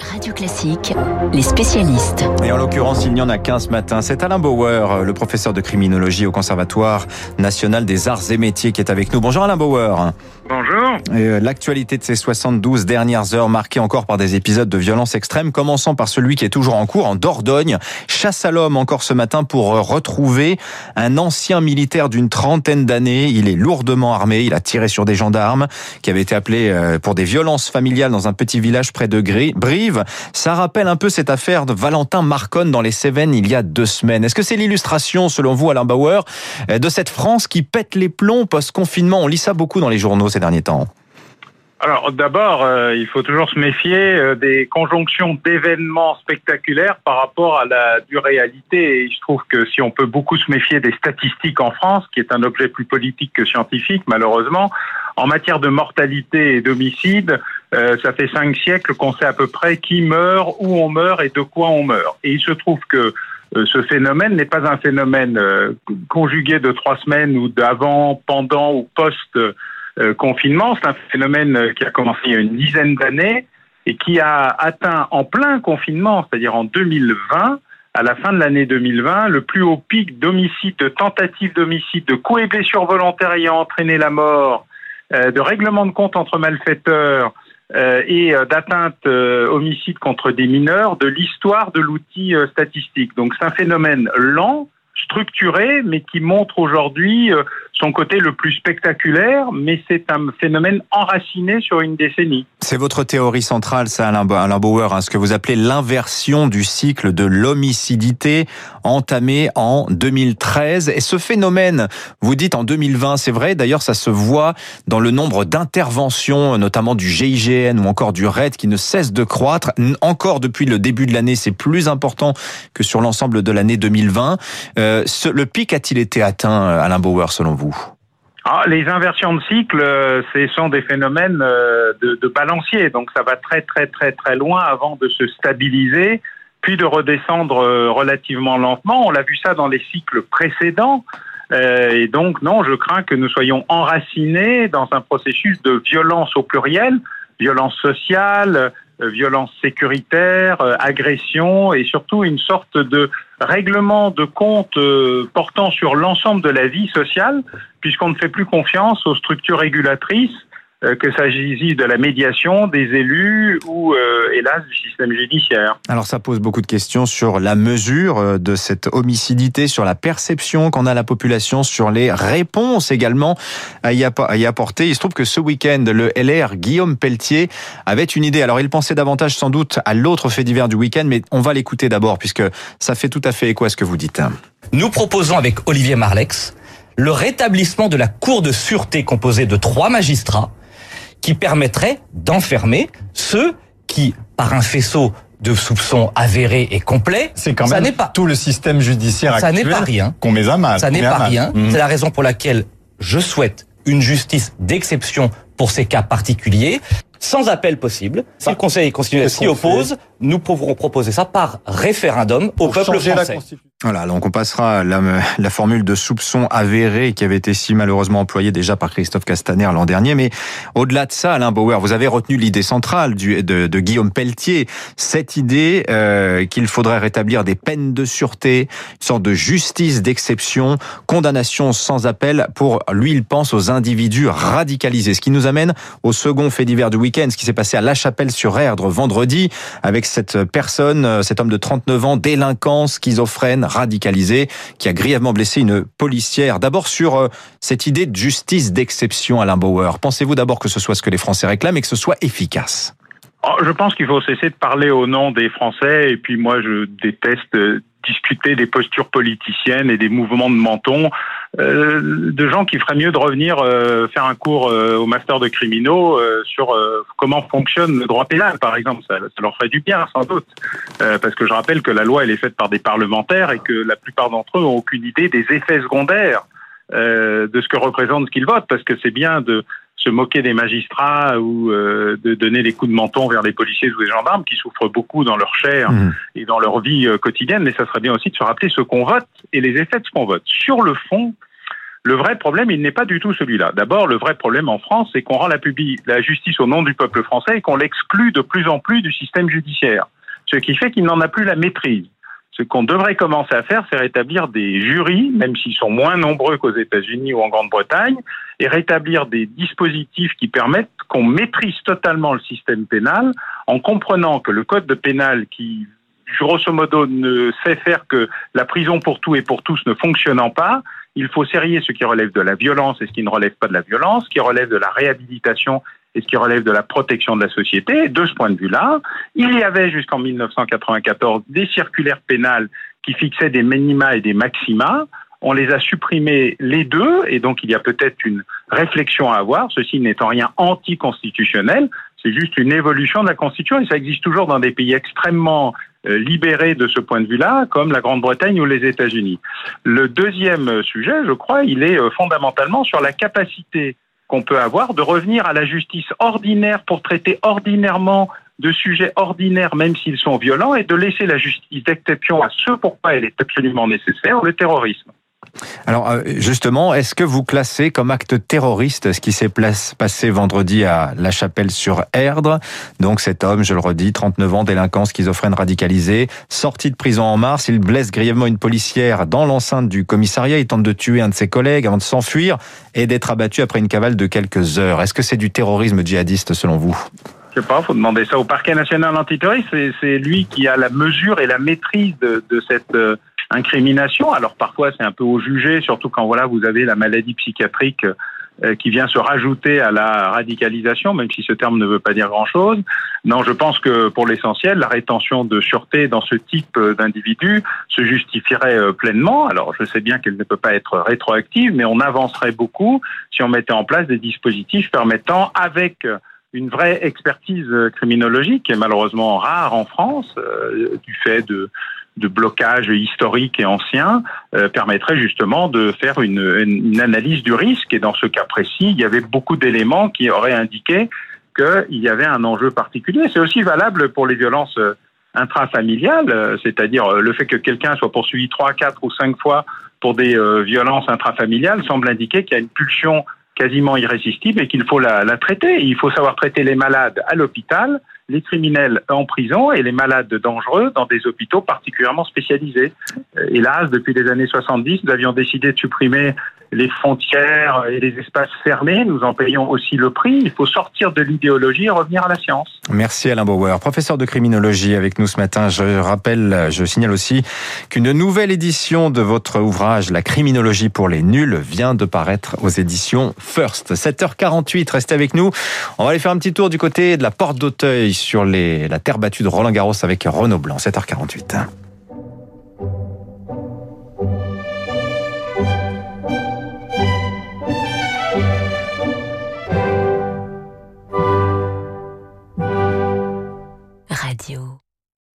Radio Classique, les spécialistes. Et en l'occurrence, il n'y en a qu'un ce matin. C'est Alain Bauer, le professeur de criminologie au Conservatoire national des arts et métiers qui est avec nous. Bonjour Alain Bauer. Bonjour. Euh, L'actualité de ces 72 dernières heures marquée encore par des épisodes de violence extrême, commençant par celui qui est toujours en cours en Dordogne. Chasse à l'homme encore ce matin pour retrouver un ancien militaire d'une trentaine d'années. Il est lourdement armé, il a tiré sur des gendarmes qui avaient été appelés euh, pour des violences familiales dans un petit village près de Ça rappelle un peu cette affaire de Valentin Marconne dans les Cévennes il y a deux semaines. Est-ce que c'est l'illustration, selon vous, Alain Bauer, euh, de cette France qui pète les plombs post-confinement? On lit ça beaucoup dans les journaux ces derniers temps. Alors d'abord, euh, il faut toujours se méfier euh, des conjonctions d'événements spectaculaires par rapport à la dure réalité. Et je trouve que si on peut beaucoup se méfier des statistiques en France, qui est un objet plus politique que scientifique, malheureusement, en matière de mortalité et d'homicide, euh, ça fait cinq siècles qu'on sait à peu près qui meurt, où on meurt et de quoi on meurt. Et il se trouve que ce phénomène n'est pas un phénomène conjugué de trois semaines ou d'avant, pendant ou post euh, confinement. C'est un phénomène euh, qui a commencé il y a une dizaine d'années et qui a atteint en plein confinement, c'est-à-dire en 2020, à la fin de l'année 2020, le plus haut pic d'homicide, de tentatives d'homicide, de coups et blessures volontaires ayant entraîné la mort, euh, de règlement de compte entre malfaiteurs et d'atteinte homicide contre des mineurs de l'histoire de l'outil statistique. Donc c'est un phénomène lent, structuré, mais qui montre aujourd'hui euh, son côté le plus spectaculaire, mais c'est un phénomène enraciné sur une décennie. C'est votre théorie centrale, ça, Alain Bauer, hein, ce que vous appelez l'inversion du cycle de l'homicidité entamé en 2013. Et ce phénomène, vous dites en 2020, c'est vrai, d'ailleurs ça se voit dans le nombre d'interventions, notamment du GIGN ou encore du RAID, qui ne cesse de croître. Encore depuis le début de l'année, c'est plus important que sur l'ensemble de l'année 2020. Euh, le pic a-t-il été atteint, Alain Bauer, selon vous? Ah, les inversions de cycle, euh, ce sont des phénomènes euh, de, balancier, donc ça va très très très très loin avant de se stabiliser, puis de redescendre relativement lentement. On l'a vu ça dans les cycles précédents. et donc, non, je crains que nous soyons enracinés dans un processus de violence au pluriel, violence sociale, euh, violence sécuritaire, euh, agression et surtout une sorte de règlement de compte euh, portant sur l'ensemble de la vie sociale, puisqu'on ne fait plus confiance aux structures régulatrices euh, que s'agisse de la médiation des élus ou, euh, hélas, du système judiciaire? Alors ça pose beaucoup de questions sur la mesure euh, de cette homicidité, sur la perception qu'en a la population, sur les réponses également à y, apporter. Il se trouve que ce week-end, le LR Guillaume Pelletier avait une idée. Alors il pensait davantage sans doute à l'autre fait divers du week-end, mais on va l'écouter d'abord puisque ça fait tout à fait écho à ce que vous dites. Nous proposons avec Olivier Marlex le rétablissement de la Cour de sûreté composée de trois magistrats qui permettrait d'enfermer ceux qui, par un faisceau de soupçons avérés et complets, c'est quand même pas, tout le système judiciaire ça n'est pas rien qu'on met à mal. Ça n'est pas rien. Mmh. C'est la raison pour laquelle je souhaite une justice d'exception pour ces cas particuliers, sans appel possible. Si le Conseil constitutionnel s'y oppose, nous pourrons proposer ça par référendum au peuple français. Voilà, donc on passera la, la formule de soupçon avéré qui avait été si malheureusement employée déjà par Christophe Castaner l'an dernier. Mais au-delà de ça, Alain Bauer, vous avez retenu l'idée centrale du, de, de, Guillaume Pelletier, cette idée euh, qu'il faudrait rétablir des peines de sûreté, une sorte de justice d'exception, condamnation sans appel pour, lui, il pense aux individus radicalisés. Ce qui nous amène au second fait divers du week-end, ce qui s'est passé à La Chapelle-sur-Erdre vendredi, avec cette personne, cet homme de 39 ans, délinquant, schizophrène, radicalisé qui a grièvement blessé une policière. D'abord sur euh, cette idée de justice d'exception, Alain Bauer. Pensez-vous d'abord que ce soit ce que les Français réclament et que ce soit efficace? Oh, Je pense qu'il faut cesser de parler au nom des Français et puis moi je déteste discuter des postures politiciennes et des mouvements de menton euh, de gens qui feraient mieux de revenir euh, faire un cours euh, au master de criminaux sur comment fonctionne le droit pénal, par exemple. Ça, ça leur ferait du bien, sans doute. parce que je rappelle que la loi, elle est faite par des parlementaires et que la plupart d'entre eux n'ont aucune idée des effets secondaires de ce que représente ce qu'ils votent, parce que c'est bien de se moquer des magistrats ou euh, de donner les coups de menton vers les policiers ou les gendarmes qui souffrent beaucoup dans leur chair mmh. et dans leur vie euh, quotidienne, mais ça serait bien aussi de se rappeler ce qu'on vote et les effets de ce qu'on vote. Sur le fond, Le vrai problème, il n'est pas du tout celui-là. D'abord, le vrai problème en France, c'est qu'on rend la, la justice au nom du peuple français et qu'on l'exclut de plus en plus du système judiciaire. Ce qui fait qu'il n'en a plus la maîtrise. Ce qu'on devrait commencer à faire, c'est rétablir des jurys, même s'ils sont moins nombreux qu'aux États-Unis ou en Grande-Bretagne, et rétablir des dispositifs qui permettent qu'on maîtrise totalement le système pénal en comprenant que le code de pénal qui grosso modo ne sait faire que la prison pour tout et pour tous ne fonctionnant pas, il faut serrer ce qui relève de la violence et ce qui ne relève pas de la violence, ce qui relève de la réhabilitation et ce qui relève de la protection de la société. de ce point de vue-là, il y avait jusqu'en 1994 des circulaires pénales qui fixaient des minima et des maxima. On les a supprimés les deux, et donc il y a peut-être une réflexion à avoir, ceci n'étant rien anticonstitutionnel, c'est juste une évolution de la Constitution, et ça existe toujours dans des pays extrêmement euh, libérés de ce point de vue-là, comme la Grande-Bretagne ou les États-Unis. Le deuxième sujet, je crois, il est euh, fondamentalement sur la capacité qu'on peut avoir de revenir à la justice ordinaire pour traiter ordinairement de sujets ordinaires, même s'ils sont violents, et de laisser la justice d'exception à ce pourquoi elle est absolument nécessaire, le terrorisme. Alors euh, justement, est-ce que vous classez comme acte terroriste ce qui s'est passé vendredi à La Chapelle-sur-Erdre? Donc cet homme, je le redis, 39 ans, délinquant schizophrène radicalisé, sorti de prison en mars, il blesse grièvement une policière dans l'enceinte du commissariat, il tente de tuer un de ses collègues avant de s'enfuir et d'être abattu après une cavale de quelques heures. Est-ce que c'est du terrorisme djihadiste selon vous? Je sais pas, faut demander ça au parquet national antiterroriste. C'est lui qui a la mesure et la maîtrise de, cette euh, incrimination. Alors parfois c'est un peu au jugé, surtout quand voilà vous avez la maladie psychiatrique euh, qui vient se rajouter à la radicalisation, même si ce terme ne veut pas dire grand-chose. Non, je pense que pour l'essentiel, la rétention de sûreté dans ce type d'individu se justifierait euh, pleinement. Alors je sais bien qu'elle ne peut pas être rétroactive, mais on avancerait beaucoup si on mettait en place des dispositifs permettant, avec une vraie expertise criminologique, qui est malheureusement rare en France, euh, du fait de, de blocage historique et ancien euh, permettrait justement de faire une, une, analyse du risque. Et dans ce cas précis, il y avait beaucoup d'éléments qui auraient indiqué qu'il y avait un enjeu particulier. C'est aussi valable pour les violences euh, intrafamiliales, euh, c'est-à-dire le fait que quelqu'un soit poursuivi trois, quatre ou cinq fois pour des violences intrafamiliales semble indiquer qu'il y a une pulsion quasiment irrésistible et qu'il faut la, la traiter. Il faut savoir traiter les malades à l'hôpital, les criminels en prison et les malades dangereux dans des hôpitaux particulièrement spécialisés. Euh, hélas, depuis les années 70, nous avions décidé de supprimer les frontières et les espaces fermés. Nous en payons aussi le prix. Il faut sortir de l'idéologie et revenir à la science. Merci Alain Bauer, professeur de criminologie avec nous ce matin. Je rappelle, je signale aussi qu'une nouvelle édition de votre ouvrage La criminologie pour les nuls vient de paraître aux éditions First. 7h48, restez avec nous. On va aller faire un petit tour du côté de la porte d'Auteuil sur la terre battue de Roland Garros avec Renaud Blanc. 7h48.